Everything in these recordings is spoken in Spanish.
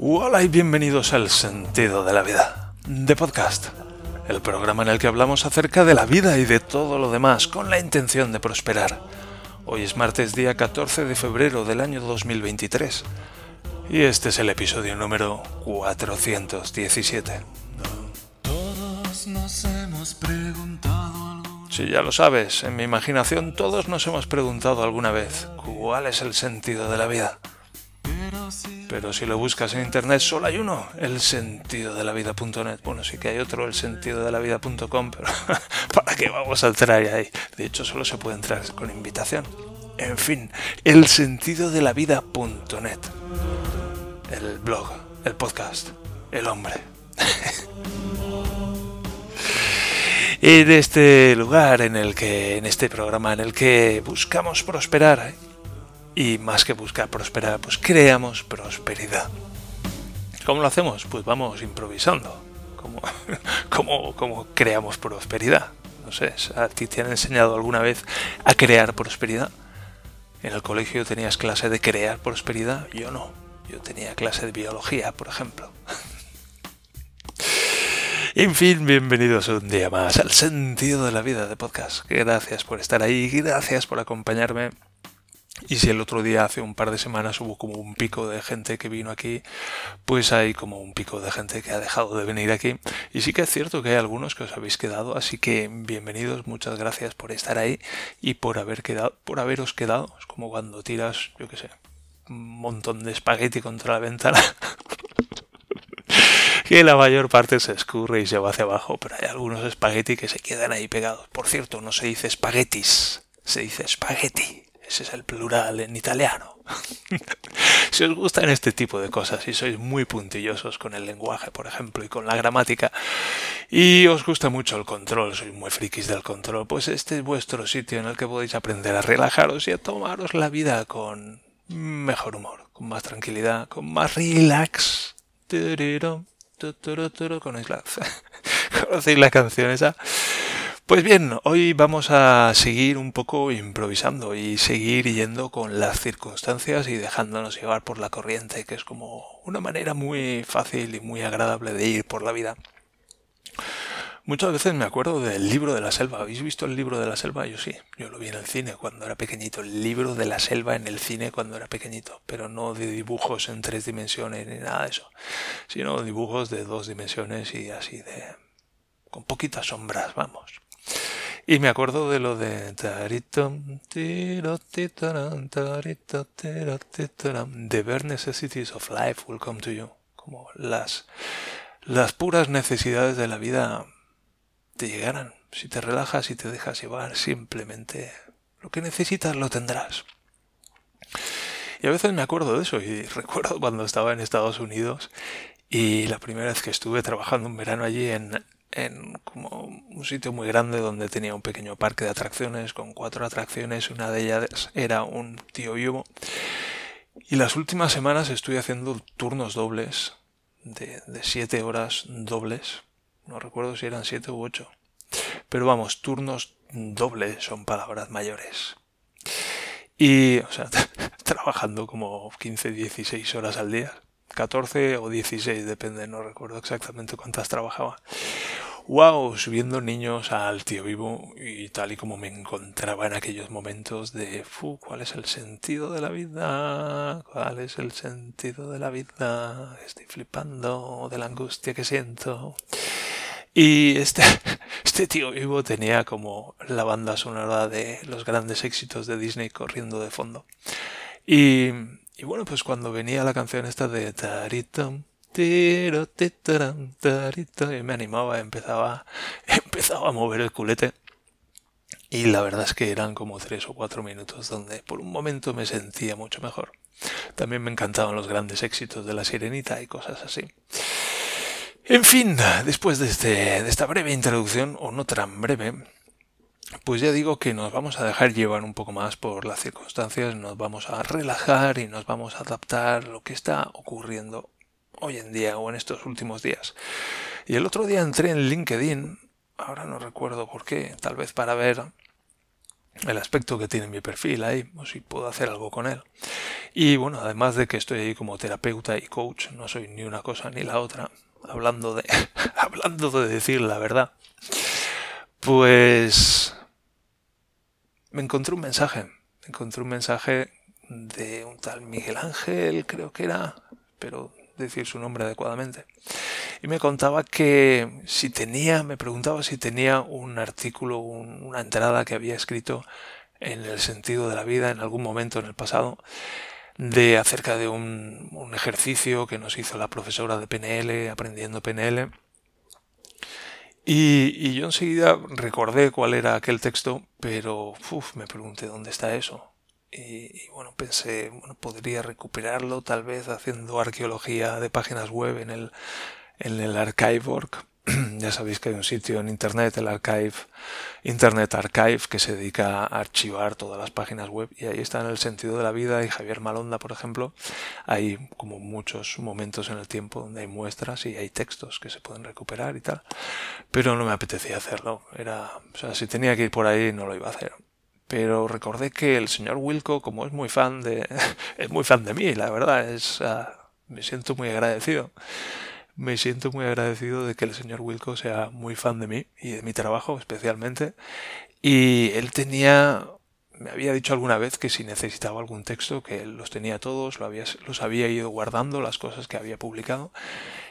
Hola y bienvenidos al Sentido de la Vida, de podcast, el programa en el que hablamos acerca de la vida y de todo lo demás con la intención de prosperar. Hoy es martes día 14 de febrero del año 2023 y este es el episodio número 417. Todos nos hemos preguntado Si ya lo sabes, en mi imaginación todos nos hemos preguntado alguna vez cuál es el sentido de la vida. pero si Pero si lo buscas en internet solo hay uno, el sentido de la vida.net. Bueno, sí que hay otro, el sentido de la vida.com, pero ¿para qué vamos a entrar ahí? De hecho, solo se puede entrar con invitación. En fin, el sentido de la vida.net. El blog, el podcast, el hombre. En este lugar en el que, en este programa en el que buscamos prosperar, ¿eh? Y más que buscar prosperar, pues creamos prosperidad. ¿Cómo lo hacemos? Pues vamos improvisando. ¿Cómo, cómo, cómo creamos prosperidad? No sé, ¿a ti te han enseñado alguna vez a crear prosperidad? En el colegio tenías clase de crear prosperidad, yo no. Yo tenía clase de biología, por ejemplo. En fin, bienvenidos un día más al sentido de la vida de podcast. Gracias por estar ahí, gracias por acompañarme. Y si el otro día, hace un par de semanas, hubo como un pico de gente que vino aquí, pues hay como un pico de gente que ha dejado de venir aquí. Y sí que es cierto que hay algunos que os habéis quedado, así que bienvenidos, muchas gracias por estar ahí y por haber quedado, por haberos quedado. Es como cuando tiras, yo qué sé, un montón de espagueti contra la ventana. que la mayor parte se escurre y se va hacia abajo, pero hay algunos espagueti que se quedan ahí pegados. Por cierto, no se dice espaguetis, se dice spaghetti. Ese es el plural en italiano. si os gustan este tipo de cosas y sois muy puntillosos con el lenguaje, por ejemplo, y con la gramática, y os gusta mucho el control, sois muy frikis del control, pues este es vuestro sitio en el que podéis aprender a relajaros y a tomaros la vida con mejor humor, con más tranquilidad, con más relax. Tururú, tuturuturu, ¿Conocéis la, ¿Conocéis la canción esa? Pues bien, hoy vamos a seguir un poco improvisando y seguir yendo con las circunstancias y dejándonos llevar por la corriente, que es como una manera muy fácil y muy agradable de ir por la vida. Muchas veces me acuerdo del libro de la selva. ¿Habéis visto el libro de la selva? Yo sí. Yo lo vi en el cine cuando era pequeñito. El libro de la selva en el cine cuando era pequeñito. Pero no de dibujos en tres dimensiones ni nada de eso. Sino dibujos de dos dimensiones y así de... con poquitas sombras, vamos. Y me acuerdo de lo de. The bare necessities of life will come to you. Como las, las puras necesidades de la vida te llegarán. Si te relajas y te dejas llevar, simplemente lo que necesitas lo tendrás. Y a veces me acuerdo de eso y recuerdo cuando estaba en Estados Unidos y la primera vez que estuve trabajando un verano allí en, en como un sitio muy grande donde tenía un pequeño parque de atracciones con cuatro atracciones, una de ellas era un tío vivo. Y las últimas semanas estoy haciendo turnos dobles de, de siete horas dobles. No recuerdo si eran siete u ocho. Pero vamos, turnos dobles son palabras mayores. Y, o sea, trabajando como 15, 16 horas al día. 14 o 16, depende, no recuerdo exactamente cuántas trabajaba. Wow, subiendo niños al tío vivo y tal y como me encontraba en aquellos momentos de, "Fu, ¿cuál es el sentido de la vida? ¿Cuál es el sentido de la vida? Estoy flipando de la angustia que siento. Y este, este tío vivo tenía como la banda sonora de los grandes éxitos de Disney corriendo de fondo. Y, y bueno, pues cuando venía la canción esta de Taritom, y me animaba, empezaba, empezaba a mover el culete. Y la verdad es que eran como tres o cuatro minutos donde por un momento me sentía mucho mejor. También me encantaban los grandes éxitos de la sirenita y cosas así. En fin, después de, este, de esta breve introducción, o no tan breve, pues ya digo que nos vamos a dejar llevar un poco más por las circunstancias, nos vamos a relajar y nos vamos a adaptar lo que está ocurriendo hoy en día o en estos últimos días. Y el otro día entré en LinkedIn, ahora no recuerdo por qué, tal vez para ver el aspecto que tiene mi perfil ahí, o si puedo hacer algo con él. Y bueno, además de que estoy ahí como terapeuta y coach, no soy ni una cosa ni la otra, hablando de, hablando de decir la verdad, pues me encontré un mensaje, me encontré un mensaje de un tal Miguel Ángel, creo que era, pero decir su nombre adecuadamente. Y me contaba que si tenía, me preguntaba si tenía un artículo, una entrada que había escrito en el sentido de la vida en algún momento en el pasado, de acerca de un, ejercicio que nos hizo la profesora de PNL, aprendiendo PNL. Y, yo enseguida recordé cuál era aquel texto, pero me pregunté dónde está eso. Y, bueno, pensé, bueno, podría recuperarlo tal vez haciendo arqueología de páginas web en el, en el Archive.org. ya sabéis que hay un sitio en Internet, el Archive, Internet Archive, que se dedica a archivar todas las páginas web y ahí está en el sentido de la vida y Javier Malonda, por ejemplo, hay como muchos momentos en el tiempo donde hay muestras y hay textos que se pueden recuperar y tal, pero no me apetecía hacerlo, era, o sea, si tenía que ir por ahí no lo iba a hacer pero recordé que el señor Wilco, como es muy fan de, es muy fan de mí, la verdad, es, uh, me siento muy agradecido. Me siento muy agradecido de que el señor Wilco sea muy fan de mí y de mi trabajo especialmente. Y él tenía, me había dicho alguna vez que si necesitaba algún texto, que él los tenía todos, lo había, los había ido guardando, las cosas que había publicado.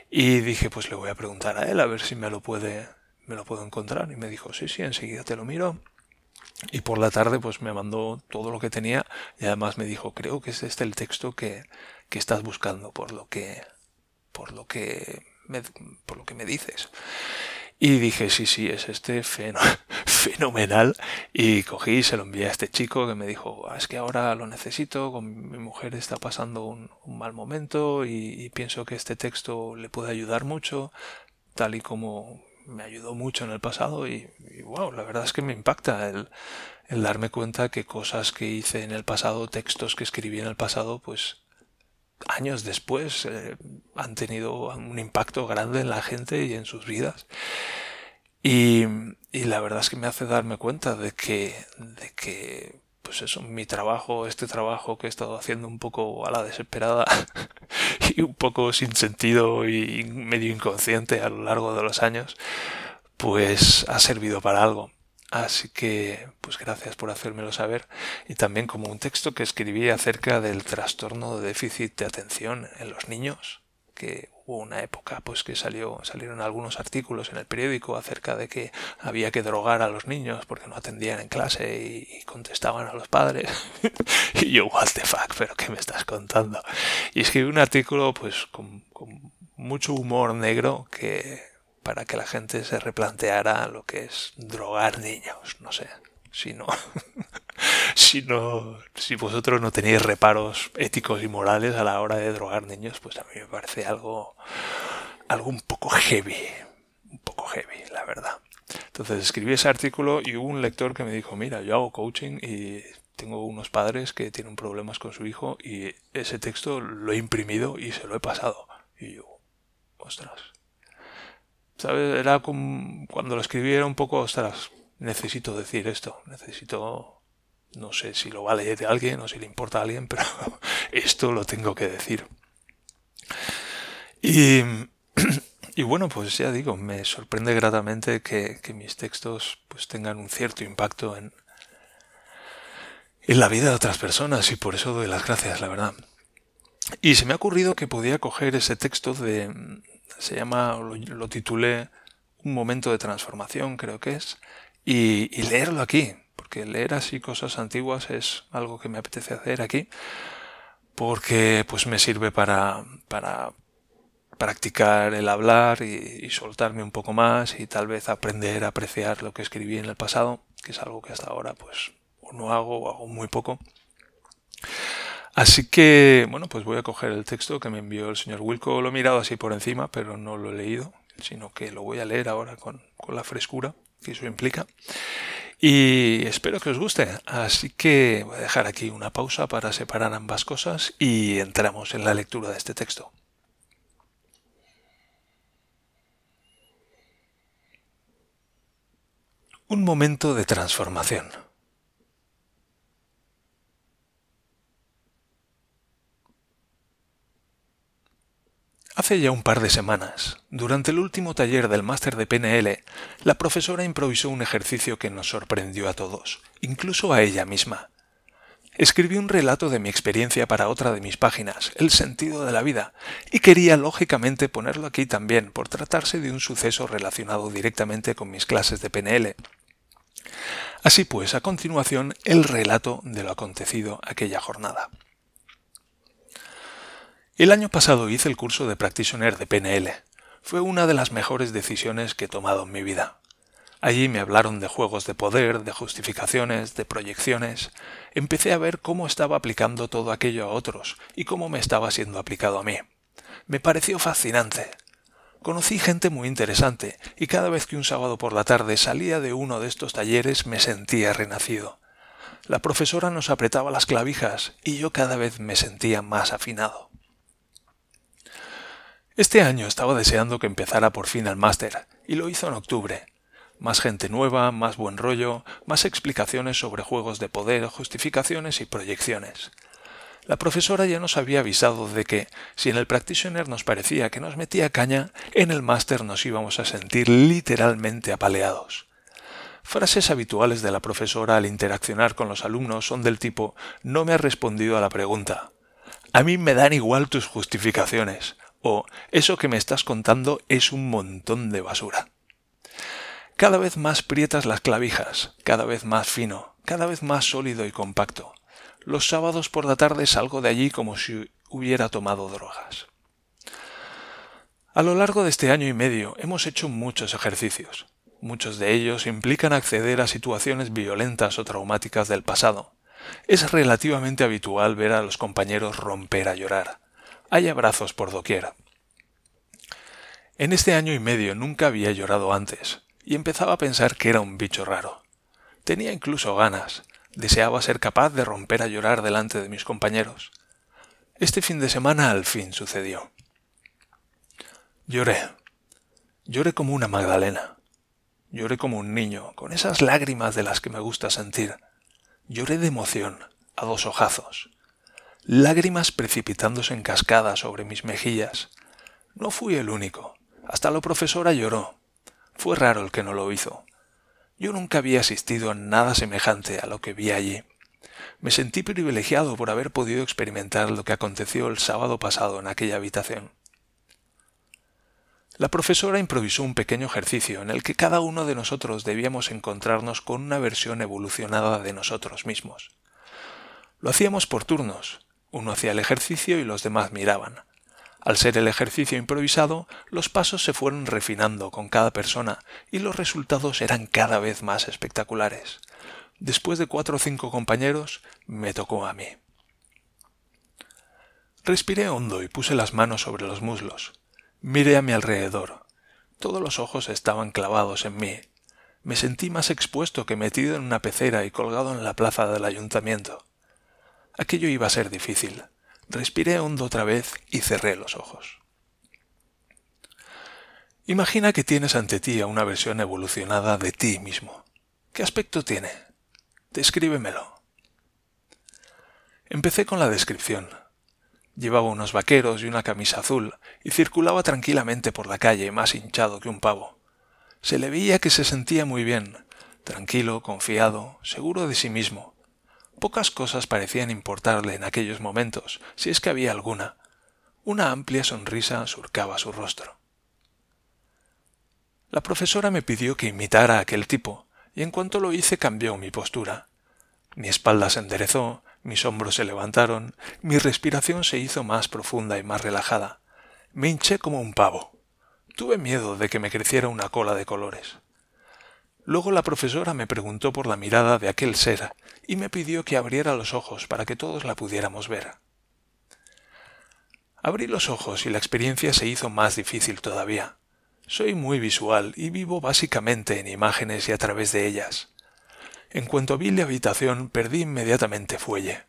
Y dije, pues le voy a preguntar a él a ver si me lo puede, me lo puedo encontrar. Y me dijo, sí, sí, enseguida te lo miro. Y por la tarde pues me mandó todo lo que tenía y además me dijo, creo que es este el texto que, que estás buscando por lo que, por lo que me, por lo que me dices. Y dije, sí, sí, es este fenomenal. Y cogí y se lo envié a este chico que me dijo, ah, es que ahora lo necesito, con mi mujer está pasando un, mal momento y, pienso que este texto le puede ayudar mucho, tal y como me ayudó mucho en el pasado y, wow, la verdad es que me impacta el, el, darme cuenta que cosas que hice en el pasado, textos que escribí en el pasado, pues años después eh, han tenido un impacto grande en la gente y en sus vidas. Y, y, la verdad es que me hace darme cuenta de que, de que pues eso, mi trabajo, este trabajo que he estado haciendo un poco a la desesperada y un poco sin sentido y medio inconsciente a lo largo de los años, pues ha servido para algo. Así que, pues gracias por hacérmelo saber. Y también como un texto que escribí acerca del trastorno de déficit de atención en los niños, que hubo una época pues que salió salieron algunos artículos en el periódico acerca de que había que drogar a los niños porque no atendían en clase y, contestaban a los padres. Y yo what the fuck pero qué me estás contando y escribí un artículo pues con, con mucho humor negro que para que la gente se replanteara lo que es drogar niños no sé si no si no, si vosotros no tenéis reparos éticos y morales a la hora de drogar niños, pues a mí me parece algo, algo un poco heavy, un poco heavy, la verdad. Entonces escribí ese artículo y hubo un lector que me dijo, mira, yo hago coaching y tengo unos padres que tienen problemas con su hijo y ese texto lo he imprimido y se lo he pasado. Y yo, ostras. ¿Sabes? Era como, cuando lo escribí era un poco, ostras, necesito decir esto, necesito no sé si lo va a leer alguien o si le importa a alguien, pero esto lo tengo que decir. Y, y bueno, pues ya digo, me sorprende gratamente que, que, mis textos pues tengan un cierto impacto en, en la vida de otras personas y por eso doy las gracias, la verdad. Y se me ha ocurrido que podía coger ese texto de... se llama, lo, lo titulé Un momento de transformación, creo que es, y, y leerlo aquí, porque leer así cosas antiguas es algo que me apetece hacer aquí, porque pues me sirve para, para practicar el hablar y, soltarme un poco más y tal vez aprender a apreciar lo que escribí en el pasado, que es algo que hasta ahora pues no hago o hago muy poco. Así que, bueno, pues voy a coger el texto que me envió el señor Wilco. Lo he mirado así por encima, pero no lo he leído, sino que lo voy a leer ahora con, con la frescura que eso implica. Y espero que os guste. Así que voy a dejar aquí una pausa para separar ambas cosas y entramos en la lectura de este texto. Un momento de transformación. Hace ya un par de semanas, durante el último taller del máster de PNL, la profesora improvisó un ejercicio que nos sorprendió a todos, incluso a ella misma. Escribí un relato de mi experiencia para otra de mis páginas, El sentido de la vida, y quería lógicamente ponerlo aquí también por tratarse de un suceso relacionado directamente con mis clases de PNL. Así pues, a continuación, el relato de lo acontecido aquella jornada. El año pasado hice el curso de Practitioner de PNL. Fue una de las mejores decisiones que he tomado en mi vida. Allí me hablaron de juegos de poder, de justificaciones, de proyecciones. Empecé a ver cómo estaba aplicando todo aquello a otros y cómo me estaba siendo aplicado a mí. Me pareció fascinante. Conocí gente muy interesante y cada vez que un sábado por la tarde salía de uno de estos talleres me sentía renacido. La profesora nos apretaba las clavijas y yo cada vez me sentía más afinado. Este año estaba deseando que empezara por fin el máster, y lo hizo en octubre. Más gente nueva, más buen rollo, más explicaciones sobre juegos de poder, justificaciones y proyecciones. La profesora ya nos había avisado de que, si en el practitioner nos parecía que nos metía caña, en el máster nos íbamos a sentir literalmente apaleados. Frases habituales de la profesora al interaccionar con los alumnos son del tipo no me has respondido a la pregunta. A mí me dan igual tus justificaciones o eso que me estás contando es un montón de basura. Cada vez más prietas las clavijas, cada vez más fino, cada vez más sólido y compacto. Los sábados por la tarde salgo de allí como si hubiera tomado drogas. A lo largo de este año y medio hemos hecho muchos ejercicios. Muchos de ellos implican acceder a situaciones violentas o traumáticas del pasado. Es relativamente habitual ver a los compañeros romper a llorar, hay abrazos por doquier. En este año y medio nunca había llorado antes, y empezaba a pensar que era un bicho raro. Tenía incluso ganas, deseaba ser capaz de romper a llorar delante de mis compañeros. Este fin de semana al fin sucedió. Lloré. Lloré como una Magdalena. Lloré como un niño, con esas lágrimas de las que me gusta sentir. Lloré de emoción, a dos ojazos lágrimas precipitándose en cascada sobre mis mejillas. No fui el único. Hasta la profesora lloró. Fue raro el que no lo hizo. Yo nunca había asistido a nada semejante a lo que vi allí. Me sentí privilegiado por haber podido experimentar lo que aconteció el sábado pasado en aquella habitación. La profesora improvisó un pequeño ejercicio en el que cada uno de nosotros debíamos encontrarnos con una versión evolucionada de nosotros mismos. Lo hacíamos por turnos, uno hacía el ejercicio y los demás miraban. Al ser el ejercicio improvisado, los pasos se fueron refinando con cada persona y los resultados eran cada vez más espectaculares. Después de cuatro o cinco compañeros, me tocó a mí. Respiré hondo y puse las manos sobre los muslos. Miré a mi alrededor. Todos los ojos estaban clavados en mí. Me sentí más expuesto que metido en una pecera y colgado en la plaza del ayuntamiento. Aquello iba a ser difícil. Respiré hondo otra vez y cerré los ojos. Imagina que tienes ante ti a una versión evolucionada de ti mismo. ¿Qué aspecto tiene? Descríbemelo. Empecé con la descripción. Llevaba unos vaqueros y una camisa azul y circulaba tranquilamente por la calle más hinchado que un pavo. Se le veía que se sentía muy bien, tranquilo, confiado, seguro de sí mismo, Pocas cosas parecían importarle en aquellos momentos, si es que había alguna. Una amplia sonrisa surcaba su rostro. La profesora me pidió que imitara a aquel tipo, y en cuanto lo hice cambió mi postura. Mi espalda se enderezó, mis hombros se levantaron, mi respiración se hizo más profunda y más relajada. Me hinché como un pavo. Tuve miedo de que me creciera una cola de colores. Luego la profesora me preguntó por la mirada de aquel ser y me pidió que abriera los ojos para que todos la pudiéramos ver. Abrí los ojos y la experiencia se hizo más difícil todavía. Soy muy visual y vivo básicamente en imágenes y a través de ellas. En cuanto vi la habitación perdí inmediatamente fuelle.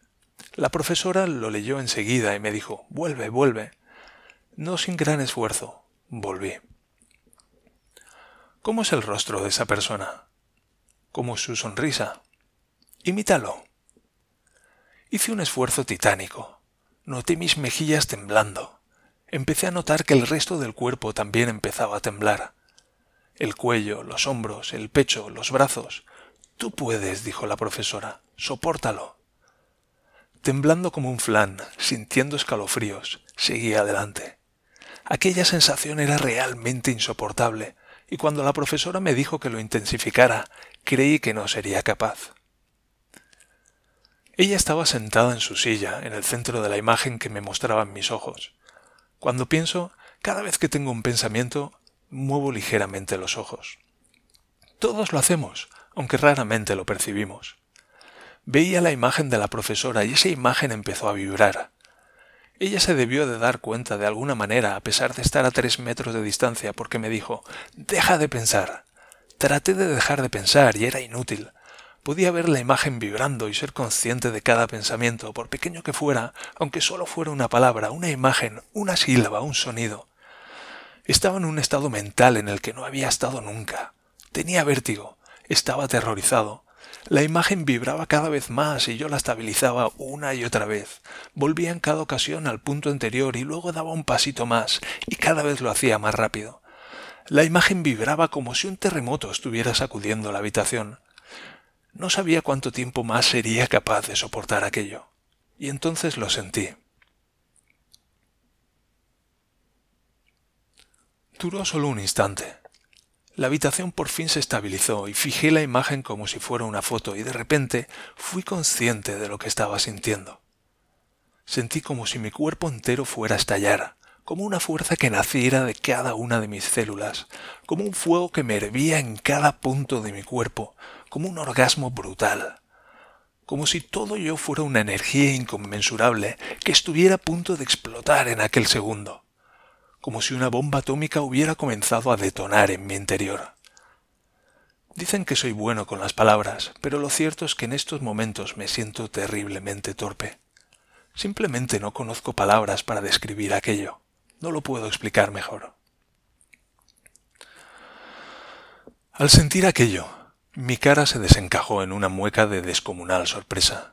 La profesora lo leyó enseguida y me dijo Vuelve, vuelve. No sin gran esfuerzo, volví. ¿Cómo es el rostro de esa persona? ¿Cómo su sonrisa? Imítalo. Hice un esfuerzo titánico. Noté mis mejillas temblando. empecé a notar que el resto del cuerpo también empezaba a temblar. El cuello, los hombros, el pecho, los brazos. Tú puedes, dijo la profesora, sopórtalo. Temblando como un flan, sintiendo escalofríos, seguí adelante. Aquella sensación era realmente insoportable, y cuando la profesora me dijo que lo intensificara, creí que no sería capaz. Ella estaba sentada en su silla, en el centro de la imagen que me mostraban mis ojos. Cuando pienso, cada vez que tengo un pensamiento, muevo ligeramente los ojos. Todos lo hacemos, aunque raramente lo percibimos. Veía la imagen de la profesora y esa imagen empezó a vibrar. Ella se debió de dar cuenta de alguna manera, a pesar de estar a tres metros de distancia, porque me dijo Deja de pensar. Traté de dejar de pensar y era inútil. Podía ver la imagen vibrando y ser consciente de cada pensamiento, por pequeño que fuera, aunque solo fuera una palabra, una imagen, una sílaba, un sonido. Estaba en un estado mental en el que no había estado nunca. Tenía vértigo, estaba aterrorizado, la imagen vibraba cada vez más y yo la estabilizaba una y otra vez. Volvía en cada ocasión al punto anterior y luego daba un pasito más y cada vez lo hacía más rápido. La imagen vibraba como si un terremoto estuviera sacudiendo la habitación. No sabía cuánto tiempo más sería capaz de soportar aquello. Y entonces lo sentí. Duró solo un instante. La habitación por fin se estabilizó y fijé la imagen como si fuera una foto y de repente fui consciente de lo que estaba sintiendo. Sentí como si mi cuerpo entero fuera a estallar, como una fuerza que naciera de cada una de mis células, como un fuego que me hervía en cada punto de mi cuerpo, como un orgasmo brutal, como si todo yo fuera una energía inconmensurable que estuviera a punto de explotar en aquel segundo como si una bomba atómica hubiera comenzado a detonar en mi interior. Dicen que soy bueno con las palabras, pero lo cierto es que en estos momentos me siento terriblemente torpe. Simplemente no conozco palabras para describir aquello. No lo puedo explicar mejor. Al sentir aquello, mi cara se desencajó en una mueca de descomunal sorpresa.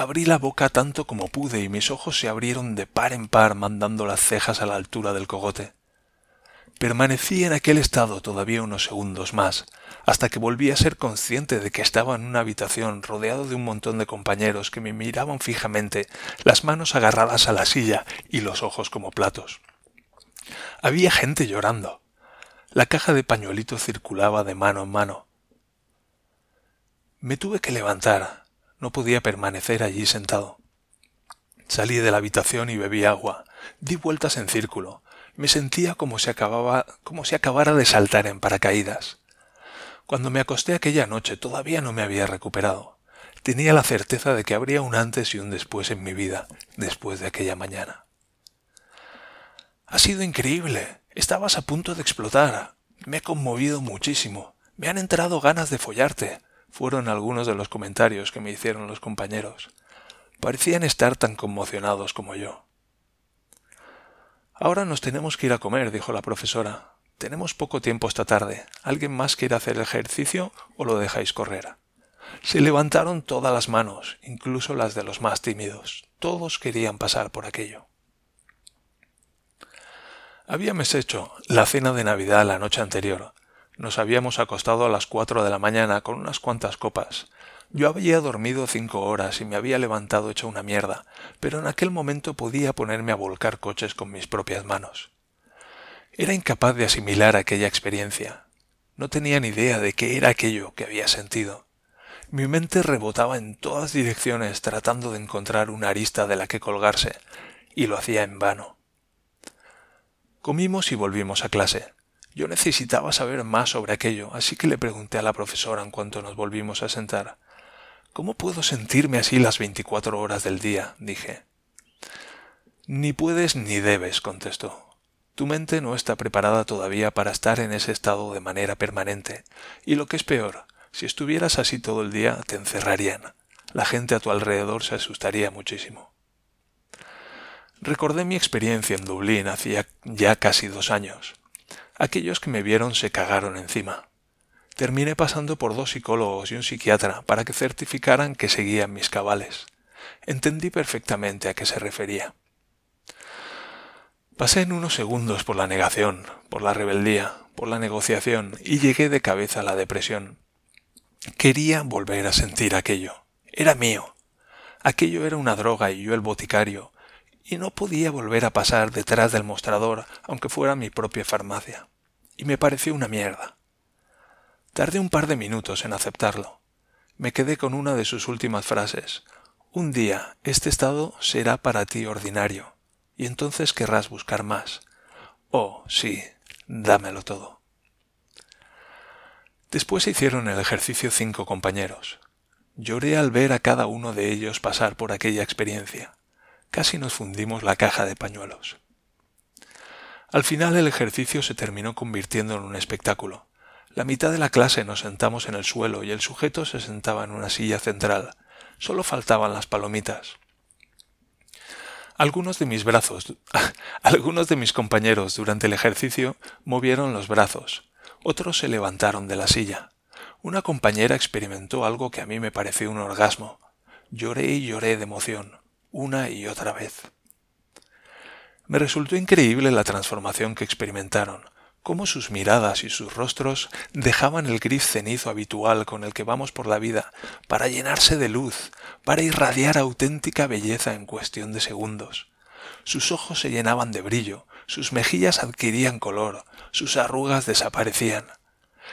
Abrí la boca tanto como pude y mis ojos se abrieron de par en par mandando las cejas a la altura del cogote. Permanecí en aquel estado todavía unos segundos más, hasta que volví a ser consciente de que estaba en una habitación rodeado de un montón de compañeros que me miraban fijamente, las manos agarradas a la silla y los ojos como platos. Había gente llorando. La caja de pañuelitos circulaba de mano en mano. Me tuve que levantar, no podía permanecer allí sentado. Salí de la habitación y bebí agua. Di vueltas en círculo. Me sentía como si acababa, como si acabara de saltar en paracaídas. Cuando me acosté aquella noche todavía no me había recuperado. Tenía la certeza de que habría un antes y un después en mi vida, después de aquella mañana. Ha sido increíble. Estabas a punto de explotar. Me he conmovido muchísimo. Me han entrado ganas de follarte fueron algunos de los comentarios que me hicieron los compañeros. Parecían estar tan conmocionados como yo. Ahora nos tenemos que ir a comer, dijo la profesora. Tenemos poco tiempo esta tarde. ¿Alguien más quiere hacer ejercicio o lo dejáis correr? Se levantaron todas las manos, incluso las de los más tímidos. Todos querían pasar por aquello. Habíamos hecho la cena de Navidad la noche anterior, nos habíamos acostado a las cuatro de la mañana con unas cuantas copas. Yo había dormido cinco horas y me había levantado hecho una mierda, pero en aquel momento podía ponerme a volcar coches con mis propias manos. Era incapaz de asimilar aquella experiencia. No tenía ni idea de qué era aquello que había sentido. Mi mente rebotaba en todas direcciones tratando de encontrar una arista de la que colgarse, y lo hacía en vano. Comimos y volvimos a clase. Yo necesitaba saber más sobre aquello, así que le pregunté a la profesora en cuanto nos volvimos a sentar. ¿Cómo puedo sentirme así las veinticuatro horas del día? dije. Ni puedes ni debes, contestó. Tu mente no está preparada todavía para estar en ese estado de manera permanente, y lo que es peor, si estuvieras así todo el día, te encerrarían. La gente a tu alrededor se asustaría muchísimo. Recordé mi experiencia en Dublín hacía ya casi dos años. Aquellos que me vieron se cagaron encima. Terminé pasando por dos psicólogos y un psiquiatra para que certificaran que seguían mis cabales. Entendí perfectamente a qué se refería. Pasé en unos segundos por la negación, por la rebeldía, por la negociación y llegué de cabeza a la depresión. Quería volver a sentir aquello. Era mío. Aquello era una droga y yo el boticario, y no podía volver a pasar detrás del mostrador, aunque fuera mi propia farmacia. Y me pareció una mierda. Tardé un par de minutos en aceptarlo. Me quedé con una de sus últimas frases. Un día este estado será para ti ordinario, y entonces querrás buscar más. Oh, sí, dámelo todo. Después hicieron el ejercicio cinco compañeros. Lloré al ver a cada uno de ellos pasar por aquella experiencia. Casi nos fundimos la caja de pañuelos. Al final el ejercicio se terminó convirtiendo en un espectáculo. La mitad de la clase nos sentamos en el suelo y el sujeto se sentaba en una silla central. Solo faltaban las palomitas. Algunos de mis brazos, algunos de mis compañeros durante el ejercicio movieron los brazos, otros se levantaron de la silla. Una compañera experimentó algo que a mí me pareció un orgasmo. Lloré y lloré de emoción, una y otra vez. Me resultó increíble la transformación que experimentaron, cómo sus miradas y sus rostros dejaban el gris cenizo habitual con el que vamos por la vida para llenarse de luz, para irradiar auténtica belleza en cuestión de segundos. Sus ojos se llenaban de brillo, sus mejillas adquirían color, sus arrugas desaparecían.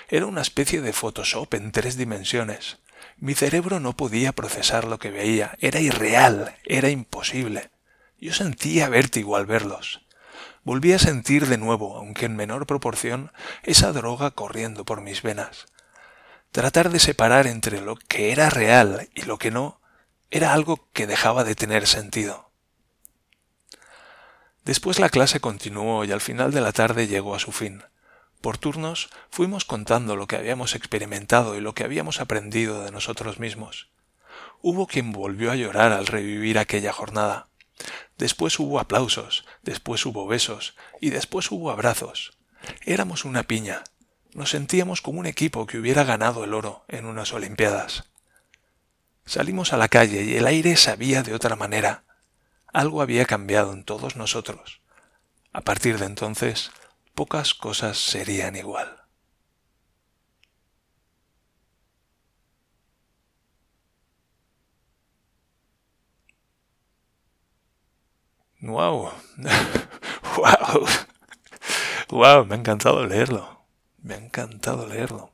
Era una especie de Photoshop en tres dimensiones. Mi cerebro no podía procesar lo que veía, era irreal, era imposible. Yo sentía vértigo al verlos. Volví a sentir de nuevo, aunque en menor proporción, esa droga corriendo por mis venas. Tratar de separar entre lo que era real y lo que no era algo que dejaba de tener sentido. Después la clase continuó y al final de la tarde llegó a su fin. Por turnos fuimos contando lo que habíamos experimentado y lo que habíamos aprendido de nosotros mismos. Hubo quien volvió a llorar al revivir aquella jornada. Después hubo aplausos, después hubo besos y después hubo abrazos. Éramos una piña. Nos sentíamos como un equipo que hubiera ganado el oro en unas Olimpiadas. Salimos a la calle y el aire sabía de otra manera. Algo había cambiado en todos nosotros. A partir de entonces, pocas cosas serían igual. Wow. wow. Wow, me ha encantado leerlo. Me ha encantado leerlo.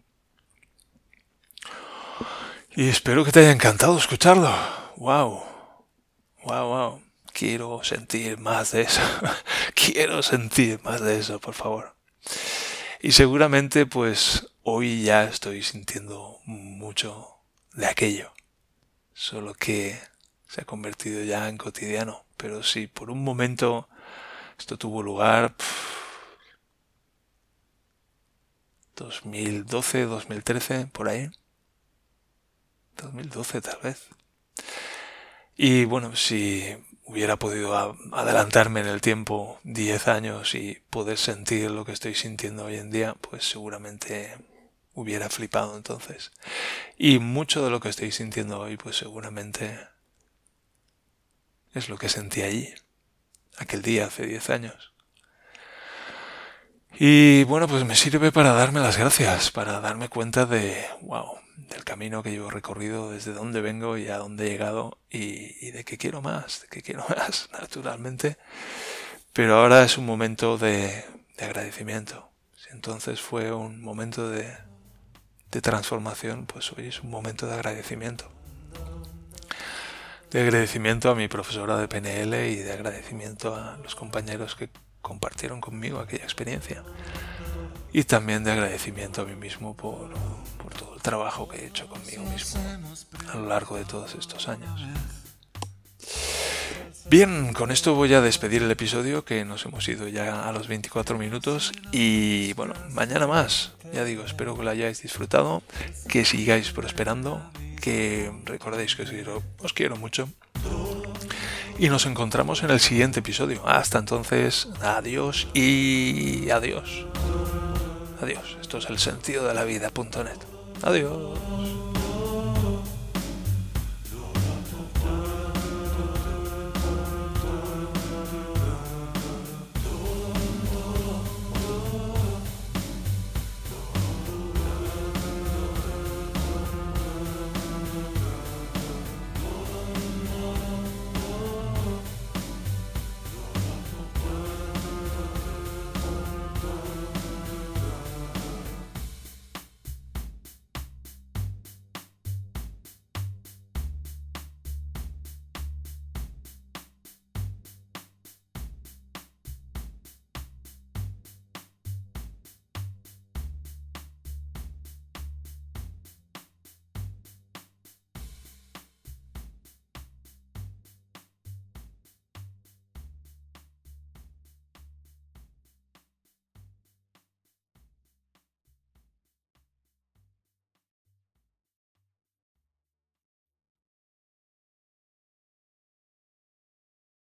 Y espero que te haya encantado escucharlo. Wow. Wow, wow quiero sentir más de eso, quiero sentir más de eso, por favor. Y seguramente pues hoy ya estoy sintiendo mucho de aquello, solo que se ha convertido ya en cotidiano, pero si por un momento esto tuvo lugar 2012, 2013, por ahí. 2012 tal vez. Y bueno, si hubiera podido adelantarme en el tiempo 10 años y poder sentir lo que estoy sintiendo hoy en día, pues seguramente hubiera flipado entonces. Y mucho de lo que estoy sintiendo hoy, pues seguramente es lo que sentí allí, aquel día hace 10 años. Y bueno, pues me sirve para darme las gracias, para darme cuenta de, wow, del camino que llevo recorrido, desde dónde vengo y a dónde he llegado y, de que quiero más, de que quiero más, naturalmente. Pero ahora es un momento de, agradecimiento. Si entonces fue un momento de, de transformación, pues hoy es un momento de agradecimiento. De agradecimiento a mi profesora de PNL y de agradecimiento a los compañeros que compartieron conmigo aquella experiencia. Y también de agradecimiento a mí mismo por, trabajo que he hecho conmigo mismo a lo largo de todos estos años. Bien, con esto voy a despedir el episodio, que nos hemos ido ya a los 24 minutos. Y bueno, mañana más. Ya digo, espero que lo hayáis disfrutado, que sigáis prosperando, que recordéis que os quiero, os quiero mucho. Y nos encontramos en el siguiente episodio. Hasta entonces, adiós y adiós. Adiós. Esto es el sentido de la vida.net. Adiós.